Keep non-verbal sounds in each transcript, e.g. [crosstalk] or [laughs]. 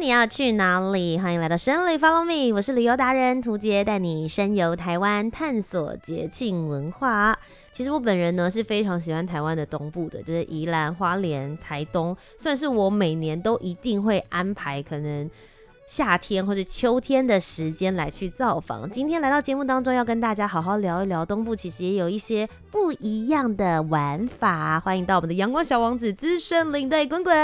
你要去哪里？欢迎来到生旅 Follow Me，我是旅游达人涂杰，带你深游台湾，探索节庆文化。其实我本人呢是非常喜欢台湾的东部的，就是宜兰、花莲、台东，算是我每年都一定会安排可能。夏天或者秋天的时间来去造访。今天来到节目当中，要跟大家好好聊一聊东部，其实也有一些不一样的玩法。欢迎到我们的阳光小王子资深领队滚滚。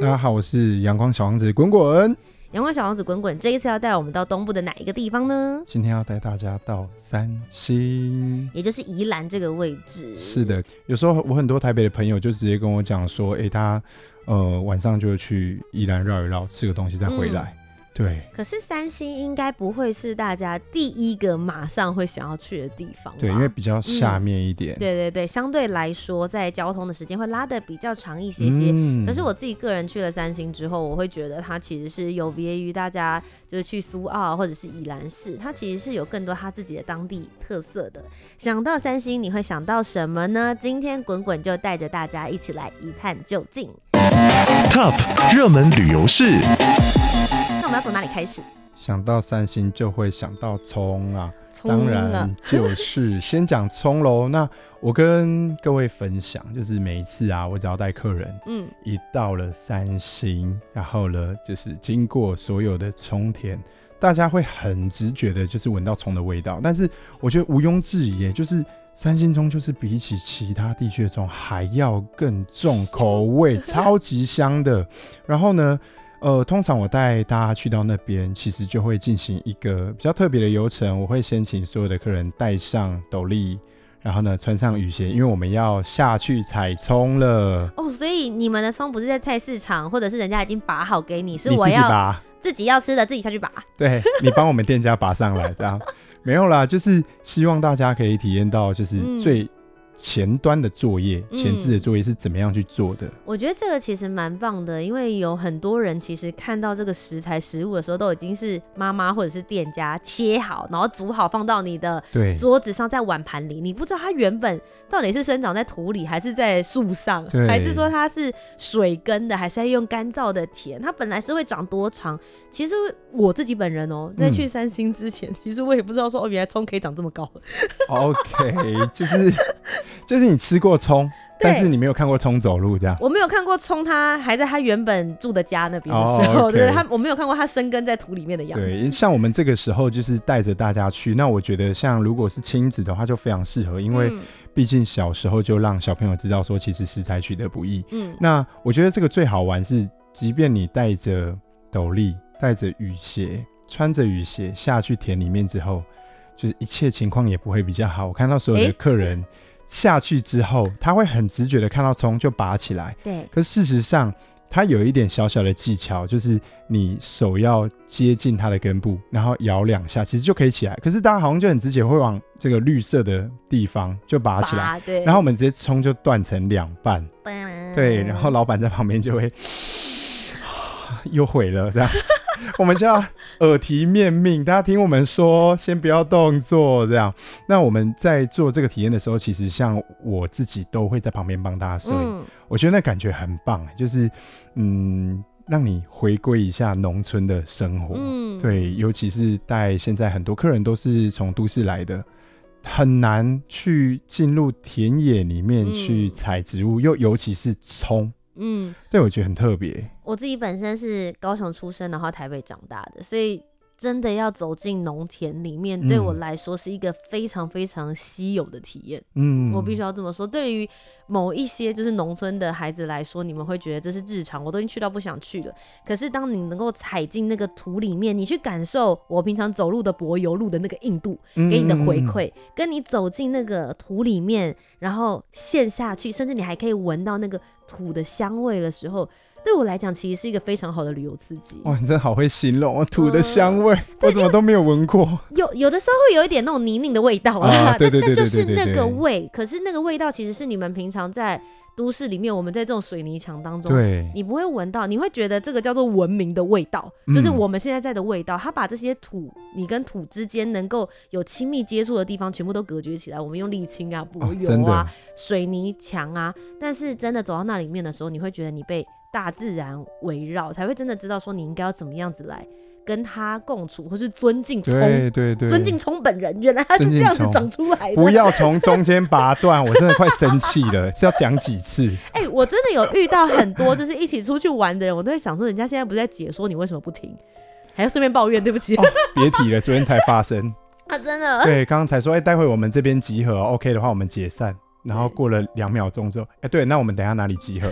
大家好，我是阳光小王子滚滚。阳光小王子滚滚，这一次要带我们到东部的哪一个地方呢？今天要带大家到三星，也就是宜兰这个位置。是的，有时候我很多台北的朋友就直接跟我讲说，哎、欸，他呃晚上就去宜兰绕一绕，吃个东西再回来。嗯对，可是三星应该不会是大家第一个马上会想要去的地方。对，因为比较下面一点。嗯、对对对，相对来说，在交通的时间会拉的比较长一些些。嗯、可是我自己个人去了三星之后，我会觉得它其实是有别于大家就是去苏澳或者是宜兰市，它其实是有更多它自己的当地特色的。想到三星，你会想到什么呢？今天滚滚就带着大家一起来一探究竟。Top 热门旅游市。我们要从哪里开始？想到三星就会想到葱啊，当然就是先讲葱喽。那我跟各位分享，就是每一次啊，我只要带客人，嗯，一到了三星，然后呢，就是经过所有的葱田，大家会很直觉的，就是闻到葱的味道。但是我觉得毋庸置疑，就是三星葱就是比起其他地区的葱还要更重口味，[laughs] 超级香的。然后呢，呃，通常我带大家去到那边，其实就会进行一个比较特别的流程。我会先请所有的客人戴上斗笠，然后呢穿上雨鞋，因为我们要下去采葱了。哦，所以你们的葱不是在菜市场，或者是人家已经拔好给你，是我要 [laughs] 自己拔，自己要吃的自己下去拔。对，你帮我们店家拔上来，这样没有啦，就是希望大家可以体验到，就是最。嗯前端的作业，前置的作业是怎么样去做的？嗯，我觉得这个其实蛮棒的，因为有很多人其实看到这个食材食物的时候，都已经是妈妈或者是店家切好，然后煮好放到你的桌子上，在碗盘里，你不知道它原本到底是生长在土里，还是在树上，还是说它是水根的，还是在用干燥的田？它本来是会长多长？其实我自己本人哦，在去三星之前，嗯、其实我也不知道说哦，原来葱可以长这么高。OK，就是。就是你吃过葱，但是你没有看过葱走路这样。我没有看过葱，它还在它原本住的家那边的时候，oh, okay. 对，它我没有看过它生根在土里面的样子。对，像我们这个时候就是带着大家去，那我觉得像如果是亲子的话就非常适合，因为毕竟小时候就让小朋友知道说其实食材取得不易。嗯，那我觉得这个最好玩是，即便你带着斗笠、带着雨鞋、穿着雨鞋下去田里面之后，就是一切情况也不会比较好。我看到所有的客人。欸下去之后，他会很直觉的看到葱就拔起来。对。可事实上，它有一点小小的技巧，就是你手要接近它的根部，然后摇两下，其实就可以起来。可是大家好像就很直觉会往这个绿色的地方就拔起来。对。然后我们直接葱就断成两半。对。然后老板在旁边就会 [sighs] 又毁了这样。[laughs] 我们就要耳提面命，大家听我们说，先不要动作，这样。那我们在做这个体验的时候，其实像我自己都会在旁边帮大家，所以我觉得那感觉很棒，就是嗯，让你回归一下农村的生活。嗯，对，尤其是带现在很多客人都是从都市来的，很难去进入田野里面去采植物，又尤其是葱。嗯，对，我觉得很特别。我自己本身是高雄出生，然后台北长大的，所以真的要走进农田里面，对我来说是一个非常非常稀有的体验。嗯，我必须要这么说。对于某一些就是农村的孩子来说，你们会觉得这是日常，我都已经去到不想去了。可是当你能够踩进那个土里面，你去感受我平常走路的柏油路的那个硬度给你的回馈，跟你走进那个土里面，然后陷下去，甚至你还可以闻到那个土的香味的时候，对我来讲，其实是一个非常好的旅游刺激。哇，你真的好会形容，土的香味，我怎么都没有闻过。有有的时候会有一点那种泥泞的味道啊，对对对，就是那个味。可是那个味道其实是你们平常在都市里面，我们在这种水泥墙当中，对，你不会闻到，你会觉得这个叫做文明的味道，就是我们现在在的味道。它把这些土，你跟土之间能够有亲密接触的地方，全部都隔绝起来。我们用沥青啊、柏油啊、水泥墙啊，但是真的走到那里面的时候，你会觉得你被。大自然围绕，才会真的知道说你应该要怎么样子来跟他共处，或是尊敬葱，对对对，尊敬葱本人，原来他是这样子长出来的。不要从中间拔断，我真的快生气了，是要讲几次？[laughs] 哎、欸，我真的有遇到很多就是一起出去玩的人，我都会想说，人家现在不是在解说，你为什么不听？还要顺便抱怨，对不起，别、哦、提了，昨天才发生 [laughs] 啊，真的。对，刚刚才说，哎、欸，待会我们这边集合，OK 的话，我们解散。然后过了两秒钟之后，哎、欸，对，那我们等一下哪里集合？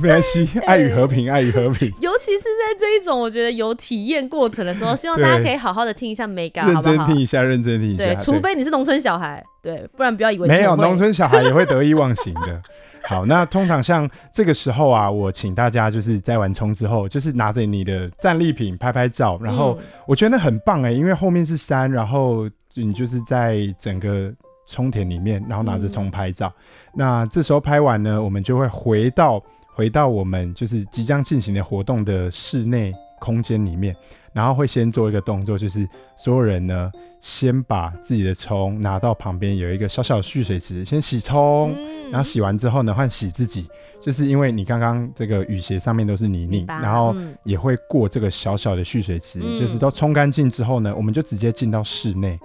没关系，爱与和平，爱与和平。尤其是在这一种我觉得有体验过程的时候，希望大家可以好好的听一下美感，认真听一下，认真听一下。对，除非你是农村小孩，对，不然不要以为没有农村小孩也会得意忘形的。[laughs] 好，那通常像这个时候啊，我请大家就是摘完葱之后，就是拿着你的战利品拍拍照，然后我觉得很棒哎，因为后面是山，然后你就是在整个。冲田里面，然后拿着葱拍照。嗯、那这时候拍完呢，我们就会回到回到我们就是即将进行的活动的室内空间里面，然后会先做一个动作，就是所有人呢先把自己的葱拿到旁边有一个小小的蓄水池，先洗葱，嗯、然后洗完之后呢换洗自己。就是因为你刚刚这个雨鞋上面都是泥泞，然后也会过这个小小的蓄水池，嗯、就是都冲干净之后呢，我们就直接进到室内。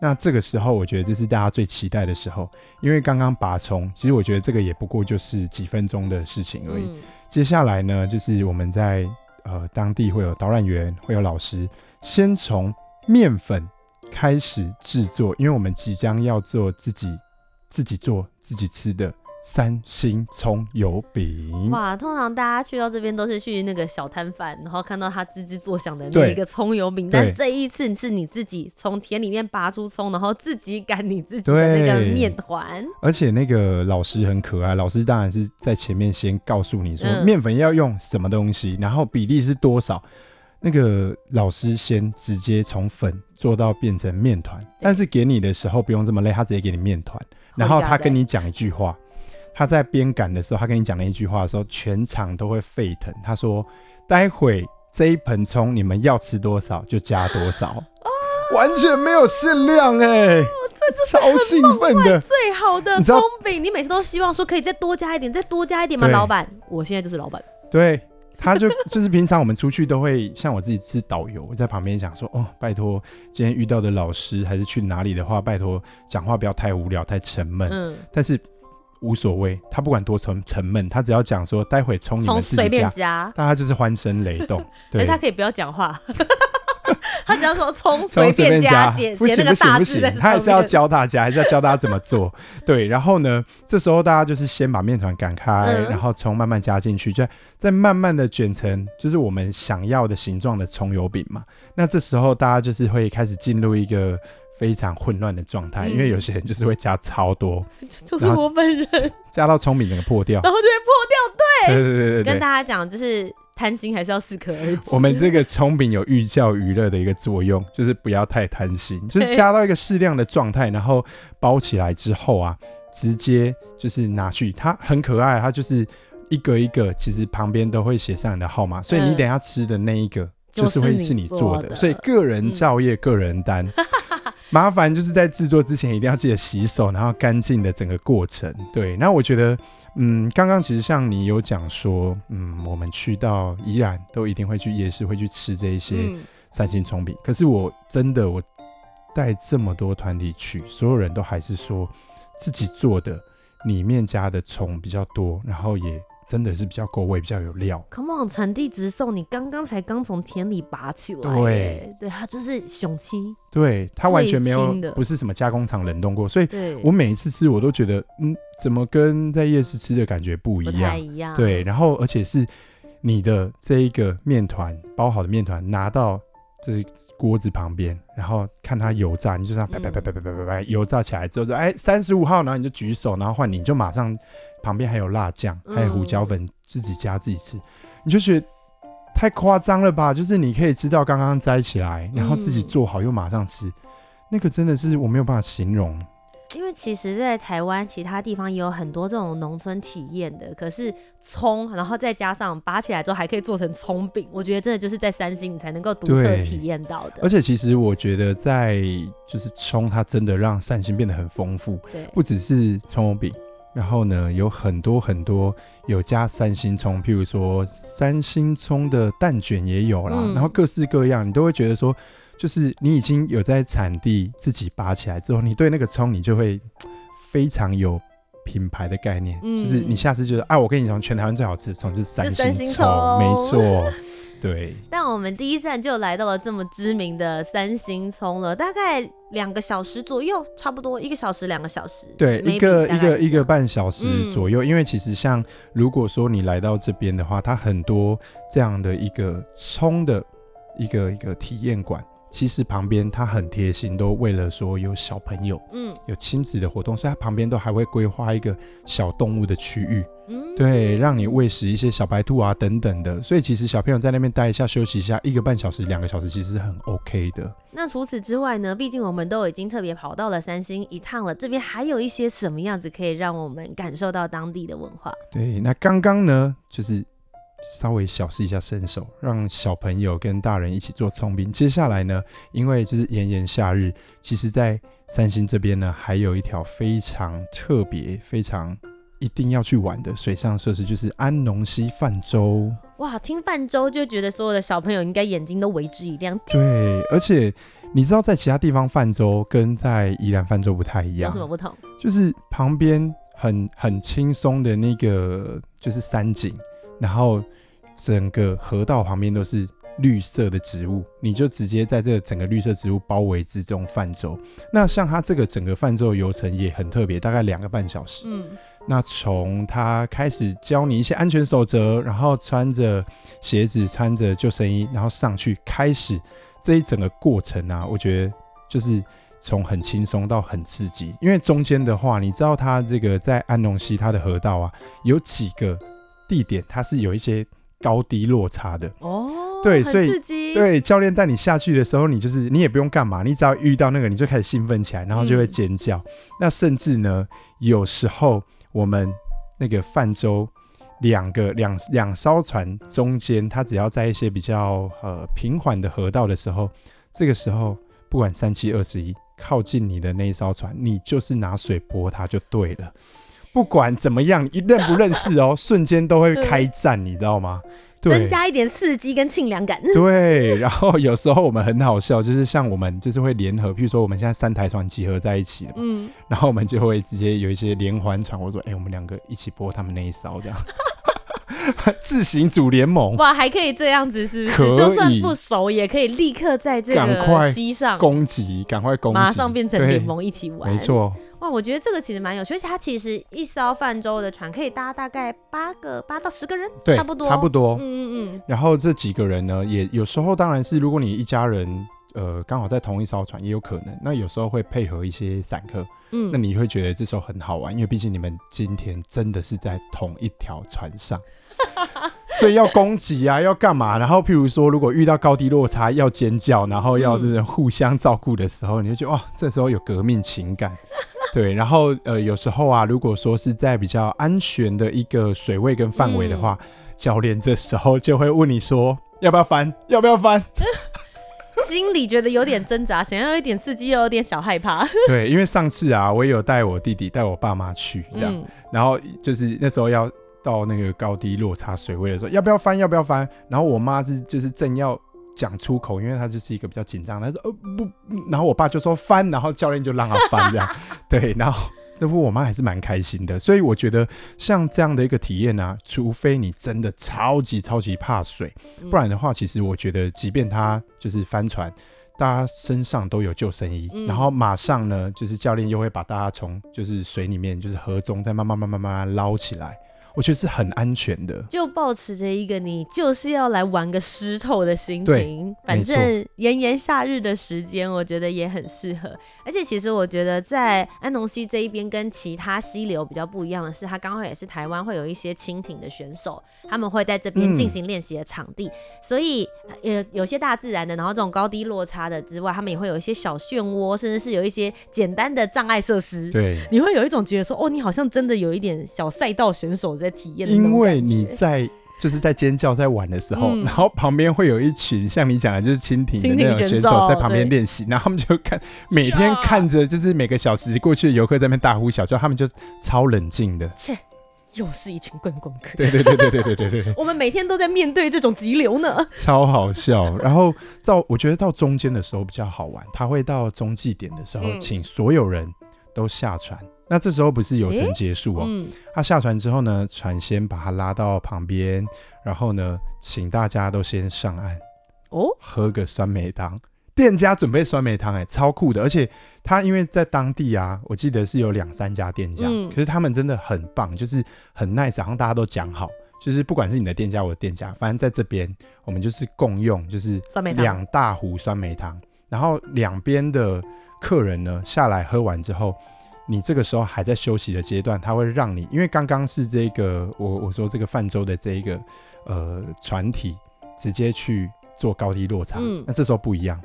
那这个时候，我觉得这是大家最期待的时候，因为刚刚拔葱，其实我觉得这个也不过就是几分钟的事情而已。嗯、接下来呢，就是我们在呃当地会有导览员，会有老师，先从面粉开始制作，因为我们即将要做自己自己做自己吃的。三星葱油饼哇！通常大家去到这边都是去那个小摊贩，然后看到他吱吱作响的那一个葱油饼。但这一次是你自己从田里面拔出葱，然后自己擀你自己的那个面团。而且那个老师很可爱，老师当然是在前面先告诉你说面粉要用什么东西，嗯、然后比例是多少。那个老师先直接从粉做到变成面团，但是给你的时候不用这么累，他直接给你面团，然后他跟你讲一句话。他在边赶的时候，他跟你讲了一句话的时候，全场都会沸腾。他说：“待会这一盆葱你们要吃多少就加多少，哦、完全没有限量哎、这超兴奋的，最好的葱饼。你每次都希望说可以再多加一点，再多加一点吗？老板，我现在就是老板。对，他就 [laughs] 就是平常我们出去都会像我自己是导游，我在旁边想说：哦，拜托，今天遇到的老师还是去哪里的话，拜托讲话不要太无聊、太沉闷。嗯，但是。无所谓，他不管多沉沉闷，他只要讲说待会冲你们自己加，加大家就是欢声雷动。[laughs] 对，他可以不要讲话，[laughs] 他只要说冲随便加，写写那个大字，他还是要教大家，还是要教大家怎么做。[laughs] 对，然后呢，这时候大家就是先把面团擀开，嗯、然后葱慢慢加进去，再再慢慢的卷成就是我们想要的形状的葱油饼嘛。那这时候大家就是会开始进入一个。非常混乱的状态，嗯、因为有些人就是会加超多，[laughs] 就是我本人。[laughs] 加到葱饼整个破掉，然后就会破掉。对，对对对对对，跟大家讲，就是贪心还是要适可而止。我们这个葱饼有寓教于乐的一个作用，就是不要太贪心，就是加到一个适量的状态，然后包起来之后啊，直接就是拿去，它很可爱，它就是一个一个，其实旁边都会写上你的号码，所以你等下吃的那一个就是会是你做的，做的。所以个人造业，嗯、个人担。[laughs] 麻烦就是在制作之前一定要记得洗手，然后干净的整个过程。对，那我觉得，嗯，刚刚其实像你有讲说，嗯，我们去到宜兰都一定会去夜市，会去吃这一些三星葱饼。嗯、可是我真的，我带这么多团体去，所有人都还是说自己做的里面加的葱比较多，然后也。真的是比较够味，比较有料。Come on，产地直送，你刚刚才刚从田里拔起来。对，对，它就是雄鸡。对，它完全没有，不是什么加工厂冷冻过，所以我每一次吃，我都觉得，嗯，怎么跟在夜市吃的感觉不一样。对，然后而且是你的这一个面团包好的面团拿到就是锅子旁边，然后看它油炸，你就这样拍拍拍拍拍拍拍，油炸起来之后就哎三十五号，然后你就举手，然后换你，你就马上旁边还有辣酱，还有胡椒粉，自己加自己吃，你就觉得太夸张了吧？就是你可以吃到刚刚摘起来，然后自己做好又马上吃，那个真的是我没有办法形容。因为其实，在台湾其他地方也有很多这种农村体验的，可是葱，然后再加上拔起来之后还可以做成葱饼，我觉得真的就是在三星你才能够独特体验到的。而且其实我觉得在就是葱，它真的让三星变得很丰富，对，不只是葱饼，然后呢有很多很多有加三星葱，譬如说三星葱的蛋卷也有啦，嗯、然后各式各样，你都会觉得说。就是你已经有在产地自己拔起来之后，你对那个葱你就会非常有品牌的概念。嗯、就是你下次就是，哎、啊，我跟你讲，全台湾最好吃的葱就是三星葱，没错，对。但我们第一站就来到了这么知名的三星葱了，大概两个小时左右，差不多一个小时两个小时。对，一个一个一个半小时左右。嗯、因为其实像如果说你来到这边的话，它很多这样的一个葱的一个一个体验馆。其实旁边他很贴心，都为了说有小朋友，嗯，有亲子的活动，所以他旁边都还会规划一个小动物的区域，嗯，对，让你喂食一些小白兔啊等等的。所以其实小朋友在那边待一下休息一下，一个半小时、两个小时，其实是很 OK 的。那除此之外呢？毕竟我们都已经特别跑到了三星一趟了，这边还有一些什么样子可以让我们感受到当地的文化？对，那刚刚呢，就是。稍微小试一下身手，让小朋友跟大人一起做葱饼。接下来呢，因为就是炎炎夏日，其实，在三星这边呢，还有一条非常特别、非常一定要去玩的水上设施，就是安农溪泛舟。哇，听泛舟就觉得所有的小朋友应该眼睛都为之一亮。对，而且你知道，在其他地方泛舟跟在宜兰泛舟不太一样，有什么不同？就是旁边很很轻松的那个，就是山景。然后整个河道旁边都是绿色的植物，你就直接在这个整个绿色植物包围之中泛舟。那像它这个整个泛舟的游程也很特别，大概两个半小时。嗯，那从他开始教你一些安全守则，然后穿着鞋子、穿着救生衣，然后上去开始这一整个过程啊，我觉得就是从很轻松到很刺激。因为中间的话，你知道它这个在安龙溪它的河道啊，有几个。地点它是有一些高低落差的哦，对，所以对教练带你下去的时候，你就是你也不用干嘛，你只要遇到那个你就开始兴奋起来，然后就会尖叫。嗯、那甚至呢，有时候我们那个泛舟两个两两艘船中间，它只要在一些比较呃平缓的河道的时候，这个时候不管三七二十一，靠近你的那一艘船，你就是拿水泼它就对了。不管怎么样，一认不认识哦，[laughs] 瞬间都会开战，你知道吗？对，增加一点刺激跟清凉感。对，然后有时候我们很好笑，就是像我们就是会联合，譬如说我们现在三台船集合在一起了，嗯，然后我们就会直接有一些连环船，我说，哎、欸，我们两个一起播他们那一艘这样，[laughs] 自行组联盟。哇，还可以这样子，是不是？就算不熟，也可以立刻在这个溪上攻击，赶快攻击，马上变成联盟一起玩，没错。哇，我觉得这个其实蛮有趣，而且它其实一艘泛舟的船可以搭大概八个八到十个人，对，差不多，差不多。嗯嗯嗯。然后这几个人呢，也有时候当然是如果你一家人，呃，刚好在同一艘船，也有可能。那有时候会配合一些散客，嗯，那你会觉得这时候很好玩，因为毕竟你们今天真的是在同一条船上，[laughs] 所以要攻击啊，要干嘛？然后譬如说，如果遇到高低落差要尖叫，然后要这种互相照顾的时候，嗯、你就觉得哇，这时候有革命情感。[laughs] 对，然后呃，有时候啊，如果说是在比较安全的一个水位跟范围的话，嗯、教练这时候就会问你说，要不要翻，要不要翻？[laughs] 心里觉得有点挣扎，想要一点刺激，又有点小害怕。[laughs] 对，因为上次啊，我也有带我弟弟、带我爸妈去这样，嗯、然后就是那时候要到那个高低落差水位的时候，要不要翻？要不要翻？然后我妈是就是正要。讲出口，因为他就是一个比较紧张。他说：“呃不。”然后我爸就说翻，然后教练就让他翻这样。[laughs] 对，然后那不我妈还是蛮开心的。所以我觉得像这样的一个体验啊，除非你真的超级超级怕水，不然的话，其实我觉得，即便他就是翻船，大家身上都有救生衣，然后马上呢，就是教练又会把大家从就是水里面，就是河中再慢慢慢慢慢慢捞起来。我觉得是很安全的。就抱持着一个你就是要来玩个湿透的心情，对反正炎炎夏日的时间，我觉得也很适合。而且其实我觉得在安农溪这一边跟其他溪流比较不一样的是，它刚好也是台湾会有一些蜻蜓的选手，他们会在这边进行练习的场地，嗯、所以呃有些大自然的，然后这种高低落差的之外，他们也会有一些小漩涡，甚至是有一些简单的障碍设施。对，你会有一种觉得说，哦，你好像真的有一点小赛道选手在体验。因为你在就是在尖叫在玩的时候，嗯、然后旁边会有一群像你讲的，就是蜻蜓的那种选手在旁边练习，然后他们就看 [laughs] 每天看着就是每个小时过去的游客在那边大呼小叫，他们就超冷静的。切，又是一群观光客。对对对对对对对对，[laughs] 我们每天都在面对这种急流呢，超好笑。然后到我觉得到中间的时候比较好玩，他会到中继点的时候，嗯、请所有人都下船。那这时候不是游程结束哦，嗯、他下船之后呢，船先把他拉到旁边，然后呢，请大家都先上岸哦，喝个酸梅汤。店家准备酸梅汤，哎，超酷的。而且他因为在当地啊，我记得是有两三家店家，嗯、可是他们真的很棒，就是很 nice，好像大家都讲好，就是不管是你的店家，我的店家，反正在这边我们就是共用，就是两大壶酸梅汤，然后两边的客人呢下来喝完之后。你这个时候还在休息的阶段，他会让你，因为刚刚是这个我我说这个泛舟的这一个呃船体直接去做高低落差，嗯、那这时候不一样，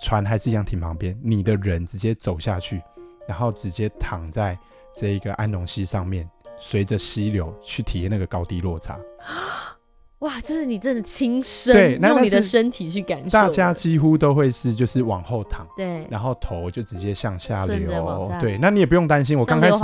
船还是一样停旁边，你的人直接走下去，然后直接躺在这一个安龙溪上面，随着溪流去体验那个高低落差。[gasps] 哇，就是你真的亲身用你的身体去感受，大家几乎都会是就是往后躺，对，然后头就直接向下流，对，那你也不用担心。我刚开始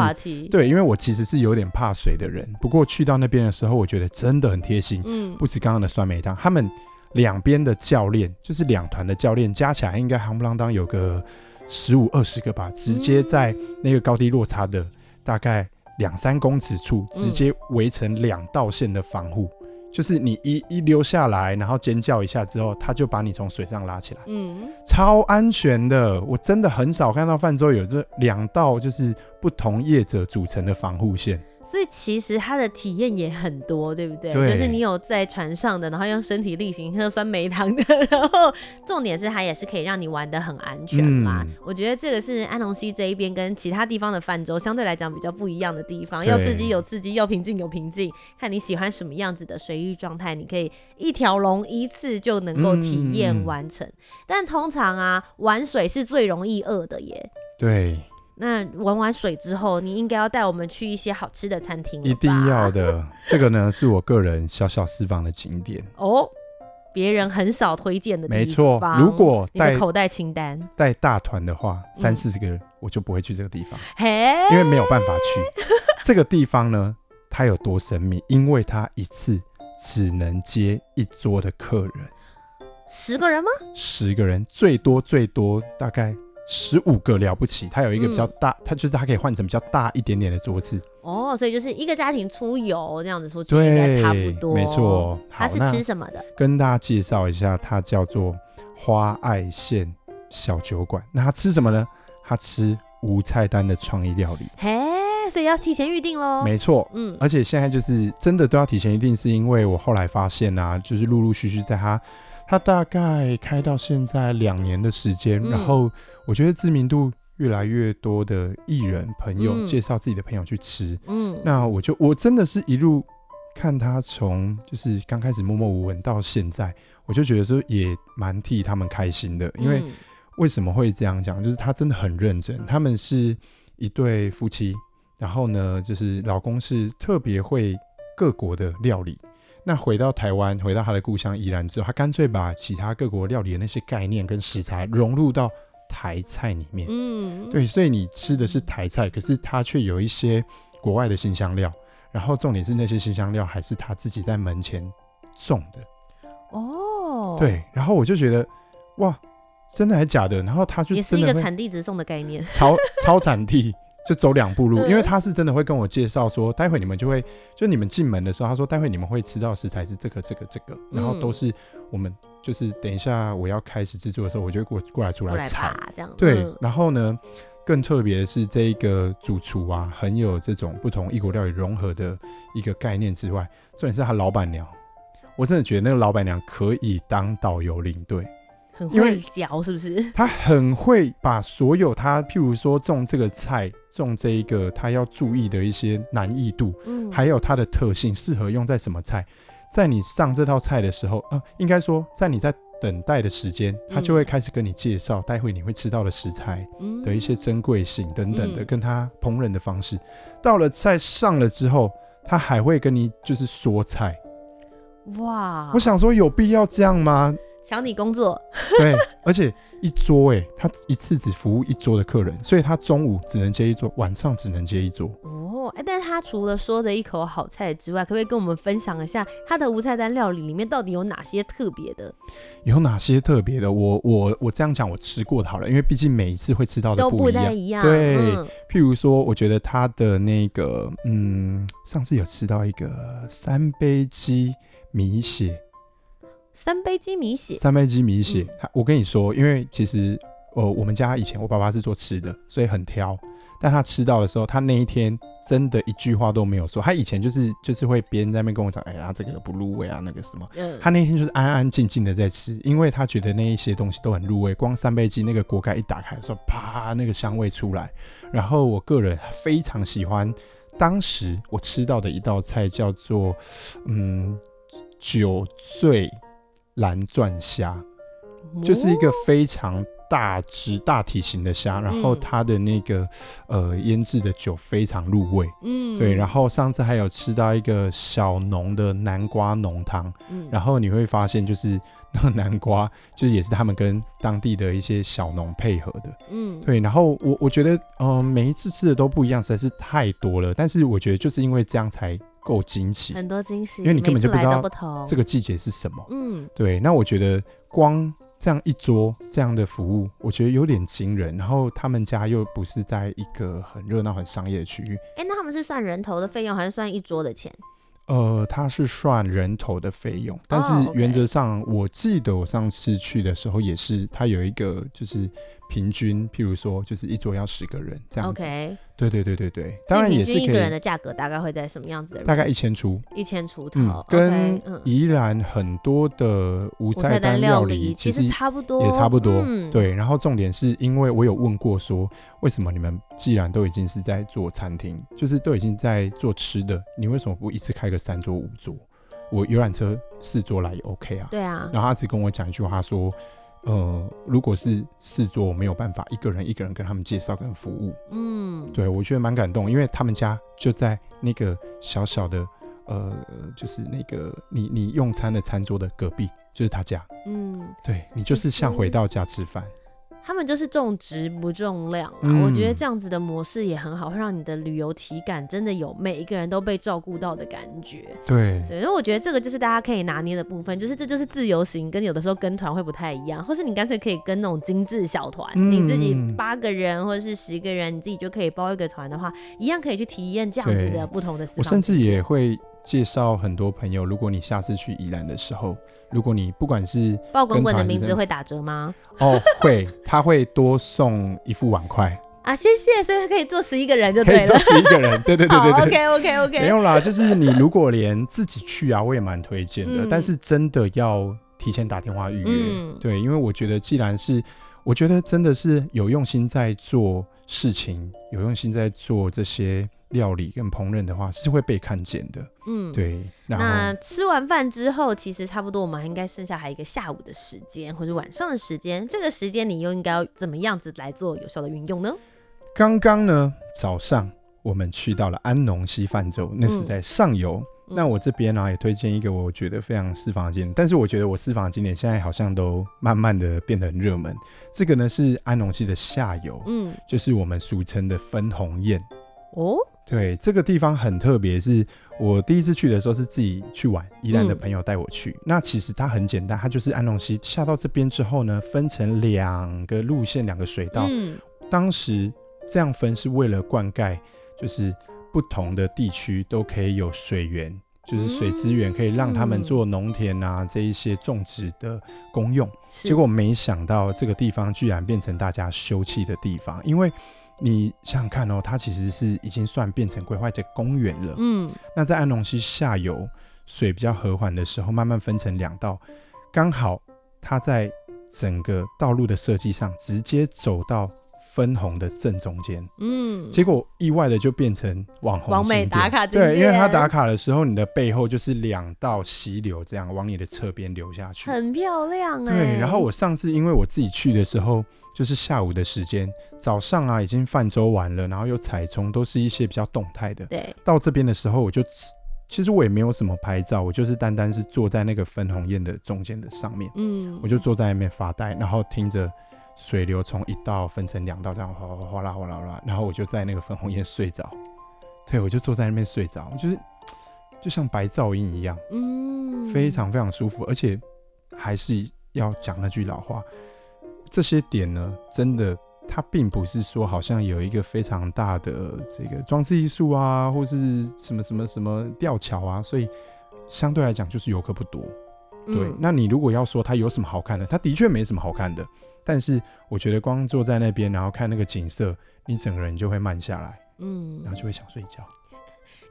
对，因为我其实是有点怕水的人，不过去到那边的时候，我觉得真的很贴心。嗯，不止刚刚的酸梅汤，他们两边的教练，就是两团的教练，加起来应该夯不啷当有个十五二十个吧，直接在那个高低落差的大概两三公尺处，直接围成两道线的防护。就是你一一溜下来，然后尖叫一下之后，他就把你从水上拉起来，嗯，超安全的。我真的很少看到泛舟有这两道就是不同业者组成的防护线。所以其实它的体验也很多，对不对？对，就是你有在船上的，然后用身体力行喝酸梅汤的，[laughs] 然后重点是它也是可以让你玩的很安全嘛。嗯、我觉得这个是安龙溪这一边跟其他地方的泛舟相对来讲比较不一样的地方，要刺激有刺激，要平静有平静，看你喜欢什么样子的水域状态，你可以一条龙一次就能够体验完成。嗯、但通常啊，玩水是最容易饿的耶。对。那玩完水之后，你应该要带我们去一些好吃的餐厅。一定要的，[laughs] 这个呢是我个人小小私房的景点哦，别人很少推荐的地方。没错，如果带口袋清单带大团的话，三四十个人我就不会去这个地方，嘿，因为没有办法去这个地方呢。它有多神秘？因为它一次只能接一桌的客人，十个人吗？十个人，最多最多大概。十五个了不起，它有一个比较大，嗯、它就是它可以换成比较大一点点的桌子。哦，所以就是一个家庭出游这样子出去应该差不多。没错，它是吃什么的？跟大家介绍一下，它叫做花爱县小酒馆。那它吃什么呢？它吃无菜单的创意料理。嘿，所以要提前预定喽。没错，嗯，而且现在就是真的都要提前预定，是因为我后来发现啊，就是陆陆续续在它。他大概开到现在两年的时间，嗯、然后我觉得知名度越来越多的艺人朋友、嗯、介绍自己的朋友去吃，嗯，那我就我真的是一路看他从就是刚开始默默无闻到现在，我就觉得说也蛮替他们开心的，因为为什么会这样讲？就是他真的很认真，他们是一对夫妻，然后呢，就是老公是特别会各国的料理。那回到台湾，回到他的故乡宜兰之后，他干脆把其他各国料理的那些概念跟食材融入到台菜里面。嗯，对，所以你吃的是台菜，可是他却有一些国外的新香料，然后重点是那些新香料还是他自己在门前种的。哦，对，然后我就觉得，哇，真的还是假的？然后他就也是一个产地直送的概念，超超产地。就走两步路，因为他是真的会跟我介绍说，待会你们就会，就你们进门的时候，他说待会你们会吃到食材是这个、这个、这个，然后都是我们就是等一下我要开始制作的时候，我就会过过来出来采，这样。对。然后呢，更特别的是，这一个主厨啊，很有这种不同异国料理融合的一个概念之外，重点是他老板娘，我真的觉得那个老板娘可以当导游领队。很会嚼，是不是？[laughs] 他很会把所有他，譬如说种这个菜，种这一个他要注意的一些难易度，嗯，还有它的特性，适合用在什么菜，在你上这道菜的时候，呃，应该说在你在等待的时间，他就会开始跟你介绍待会你会吃到的食材的一些珍贵性等等的，跟他烹饪的方式。到了菜上了之后，他还会跟你就是说菜。哇，我想说有必要这样吗？抢你工作，[laughs] 对，而且一桌哎，他一次只服务一桌的客人，所以他中午只能接一桌，晚上只能接一桌。哦，哎，但是他除了说的一口好菜之外，可不可以跟我们分享一下他的无菜单料理里面到底有哪些特别的？有哪些特别的？我我我这样讲，我吃过的好了，因为毕竟每一次会吃到的不一样。都不太一样。对，嗯、譬如说，我觉得他的那个，嗯，上次有吃到一个三杯鸡米血。三杯鸡米血，三杯鸡米血。嗯、我跟你说，因为其实，呃，我们家以前我爸爸是做吃的，所以很挑。但他吃到的时候，他那一天真的一句话都没有说。他以前就是就是会别人在那边跟我讲，哎呀，这个不入味啊，那个什么。嗯、他那天就是安安静静的在吃，因为他觉得那一些东西都很入味。光三杯鸡那个锅盖一打开，说啪，那个香味出来。然后我个人非常喜欢当时我吃到的一道菜，叫做嗯酒醉。蓝钻虾就是一个非常大只、大体型的虾，然后它的那个呃腌制的酒非常入味，嗯，对。然后上次还有吃到一个小农的南瓜浓汤，嗯，然后你会发现就是那个南瓜 [laughs] 就是也是他们跟当地的一些小农配合的，嗯，对。然后我我觉得嗯、呃、每一次吃的都不一样，实在是太多了。但是我觉得就是因为这样才。够惊喜，很多惊喜，因为你根本就不知道这个季节是什么。嗯，对。那我觉得光这样一桌这样的服务，我觉得有点惊人。然后他们家又不是在一个很热闹、很商业的区域。哎、欸，那他们是算人头的费用，还是算一桌的钱？呃，他是算人头的费用，但是原则上，我记得我上次去的时候也是，他有一个就是。平均，譬如说，就是一桌要十个人这样子。Okay. 对对对对对，当然也是可以。一个人的价格大概会在什么样子的？大概一千出。一千出头。嗯，跟宜兰很多的无菜单料理其实差不多，也差不多。嗯，对。然后重点是因为我有问过说，为什么你们既然都已经是在做餐厅，就是都已经在做吃的，你为什么不一次开个三桌五桌？我游览车四桌来也 OK 啊。对啊。然后他只跟我讲一句话他说。呃，如果是四桌，我没有办法一个人一个人跟他们介绍跟服务。嗯，对，我觉得蛮感动，因为他们家就在那个小小的，呃，就是那个你你用餐的餐桌的隔壁，就是他家。嗯，对，你就是像回到家吃饭。他们就是重质不重量啊，嗯、我觉得这样子的模式也很好，会让你的旅游体感真的有每一个人都被照顾到的感觉。对对，然后我觉得这个就是大家可以拿捏的部分，就是这就是自由行跟有的时候跟团会不太一样，或是你干脆可以跟那种精致小团，嗯、你自己八个人或者是十个人，你自己就可以包一个团的话，一样可以去体验这样子的不同的。我甚至也会介绍很多朋友，如果你下次去宜兰的时候。如果你不管是爆滚滚的名字会打折吗？哦，会，他会多送一副碗筷。啊，谢谢，所以可以坐十一个人就对了，可以坐十一个人，对对对 [laughs] 对对，OK OK OK，没用啦，就是你如果连自己去啊，我也蛮推荐的，嗯、但是真的要提前打电话预约，嗯、对，因为我觉得既然是，我觉得真的是有用心在做事情，有用心在做这些。料理跟烹饪的话是会被看见的，嗯，对。那吃完饭之后，其实差不多，我们还应该剩下还有一个下午的时间或者晚上的时间。这个时间你又应该要怎么样子来做有效的运用呢？刚刚呢，早上我们去到了安农溪泛舟，那是在上游。嗯、那我这边呢、啊、也推荐一个我觉得非常私房的景点，但是我觉得我私房的景点现在好像都慢慢的变得很热门。这个呢是安农溪的下游，嗯，就是我们俗称的分红堰哦。对，这个地方很特别，是我第一次去的时候是自己去玩，宜兰的朋友带我去。嗯、那其实它很简单，它就是安农溪下到这边之后呢，分成两个路线，两个水道。嗯、当时这样分是为了灌溉，就是不同的地区都可以有水源，就是水资源可以让他们做农田啊这一些种植的功用。结果没想到这个地方居然变成大家休憩的地方，因为。你想想看哦，它其实是已经算变成规划的公园了。嗯，那在安龙溪下游水比较和缓的时候，慢慢分成两道，刚好它在整个道路的设计上直接走到。分红的正中间，嗯，结果意外的就变成网红网美打卡对，因为他打卡的时候，你的背后就是两道溪流，这样往你的侧边流下去，很漂亮哎、欸。对，然后我上次因为我自己去的时候，就是下午的时间，早上啊已经泛舟完了，然后又彩冲，都是一些比较动态的。对，到这边的时候，我就其实我也没有什么拍照，我就是单单是坐在那个分红宴的中间的上面，嗯，我就坐在那边发呆，然后听着。水流从一道分成两道，这样哗哗哗啦哗啦哗啦，然后我就在那个粉红叶睡着，对，我就坐在那边睡着，就是就像白噪音一样，嗯，非常非常舒服，而且还是要讲那句老话，这些点呢，真的它并不是说好像有一个非常大的这个装置艺术啊，或是什么什么什么吊桥啊，所以相对来讲就是游客不多，对，嗯，那你如果要说它有什么好看的，它的确没什么好看的。但是我觉得光坐在那边，然后看那个景色，你整个人就会慢下来，嗯，然后就会想睡觉。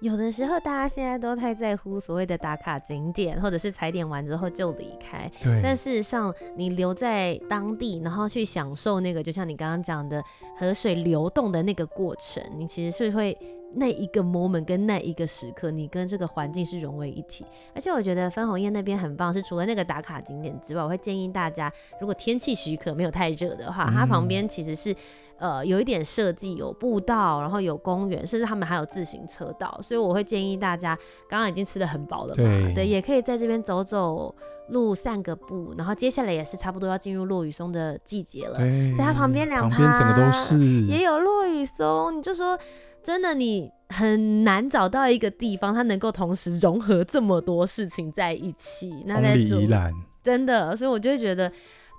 有的时候大家现在都太在乎所谓的打卡景点，或者是踩点完之后就离开。对。但事实上，你留在当地，然后去享受那个，就像你刚刚讲的河水流动的那个过程，你其实是会。那一个 moment 跟那一个时刻，你跟这个环境是融为一体。而且我觉得分红叶那边很棒，是除了那个打卡景点之外，我会建议大家，如果天气许可，没有太热的话，它旁边其实是呃有一点设计，有步道，然后有公园，甚至他们还有自行车道。所以我会建议大家，刚刚已经吃得很饱了嘛，对，对，也可以在这边走走路、散个步。然后接下来也是差不多要进入落雨松的季节了，在它旁边两旁整个都是也有落雨松，你就说。真的，你很难找到一个地方，它能够同时融合这么多事情在一起。那在宜兰，真的，所以我就会觉得，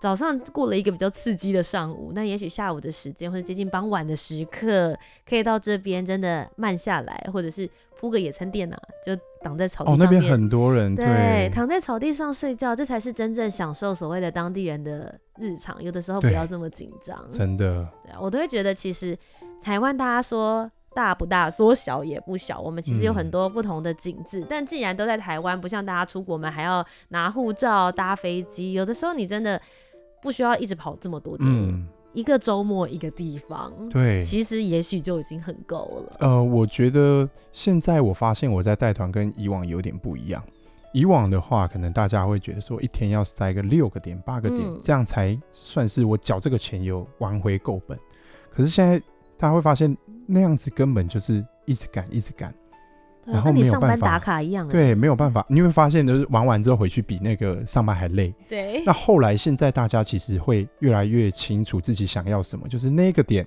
早上过了一个比较刺激的上午，那也许下午的时间或者接近傍晚的时刻，可以到这边真的慢下来，或者是铺个野餐垫啊，就挡在草地上。哦，那边很多人，对，对，躺在草地上睡觉，这才是真正享受所谓的当地人的日常。有的时候不要这么紧张，真的。对啊，我都会觉得，其实台湾大家说。大不大，说小也不小。我们其实有很多不同的景致，嗯、但既然都在台湾，不像大家出国，我们还要拿护照、搭飞机。有的时候你真的不需要一直跑这么多地，嗯、一个周末一个地方，对，其实也许就已经很够了。呃，我觉得现在我发现我在带团跟以往有点不一样。以往的话，可能大家会觉得说一天要塞个六个点、八个点，嗯、这样才算是我缴这个钱有玩回够本。可是现在大家会发现。那样子根本就是一直赶，一直赶，然后没有办法。对，没有办法，你会发现就是玩完之后回去比那个上班还累。对。[laughs] 那后来现在大家其实会越来越清楚自己想要什么，就是那个点，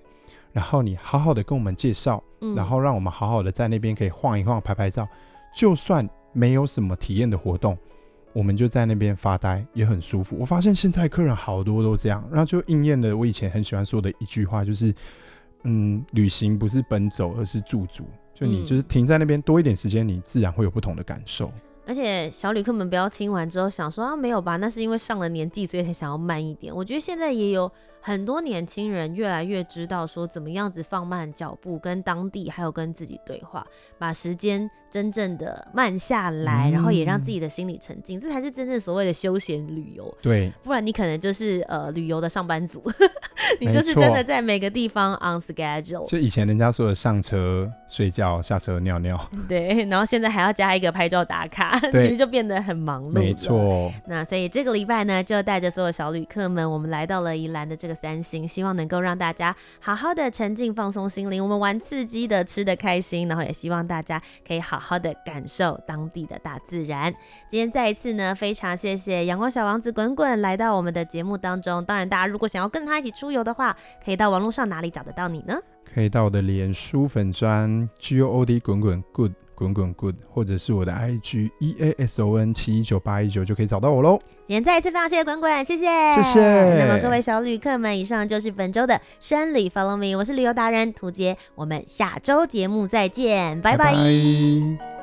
然后你好好的跟我们介绍，嗯、然后让我们好好的在那边可以晃一晃、拍拍照。就算没有什么体验的活动，我们就在那边发呆，也很舒服。我发现现在客人好多都这样，然后就应验了我以前很喜欢说的一句话，就是。嗯，旅行不是奔走，而是驻足。就你就是停在那边多一点时间，你自然会有不同的感受。而且小旅客们不要听完之后想说啊，没有吧，那是因为上了年纪，所以才想要慢一点。我觉得现在也有很多年轻人越来越知道说怎么样子放慢脚步，跟当地还有跟自己对话，把时间真正的慢下来，嗯、然后也让自己的心理沉静，这才是真正所谓的休闲旅游。对，不然你可能就是呃旅游的上班族，[laughs] 你就是真的在每个地方 on schedule。就以前人家说的上车睡觉，下车尿尿。对，然后现在还要加一个拍照打卡。[laughs] 其实就变得很忙碌，没错。那所以这个礼拜呢，就带着所有小旅客们，我们来到了宜兰的这个三星，希望能够让大家好好的沉浸、放松心灵。我们玩刺激的，吃的开心，然后也希望大家可以好好的感受当地的大自然。今天再一次呢，非常谢谢阳光小王子滚滚来到我们的节目当中。当然，大家如果想要跟他一起出游的话，可以到网络上哪里找得到你呢？可以到我的脸书粉专 G O O D 滚滚 Good。滚滚 good，或者是我的 IG E A S O N 七一九八一九就可以找到我喽。今天再一次非常谢谢滚滚，谢谢，谢谢。那么各位小旅客们，以上就是本周的生旅 Follow Me，我是旅游达人涂杰，我们下周节目再见，拜拜。拜拜。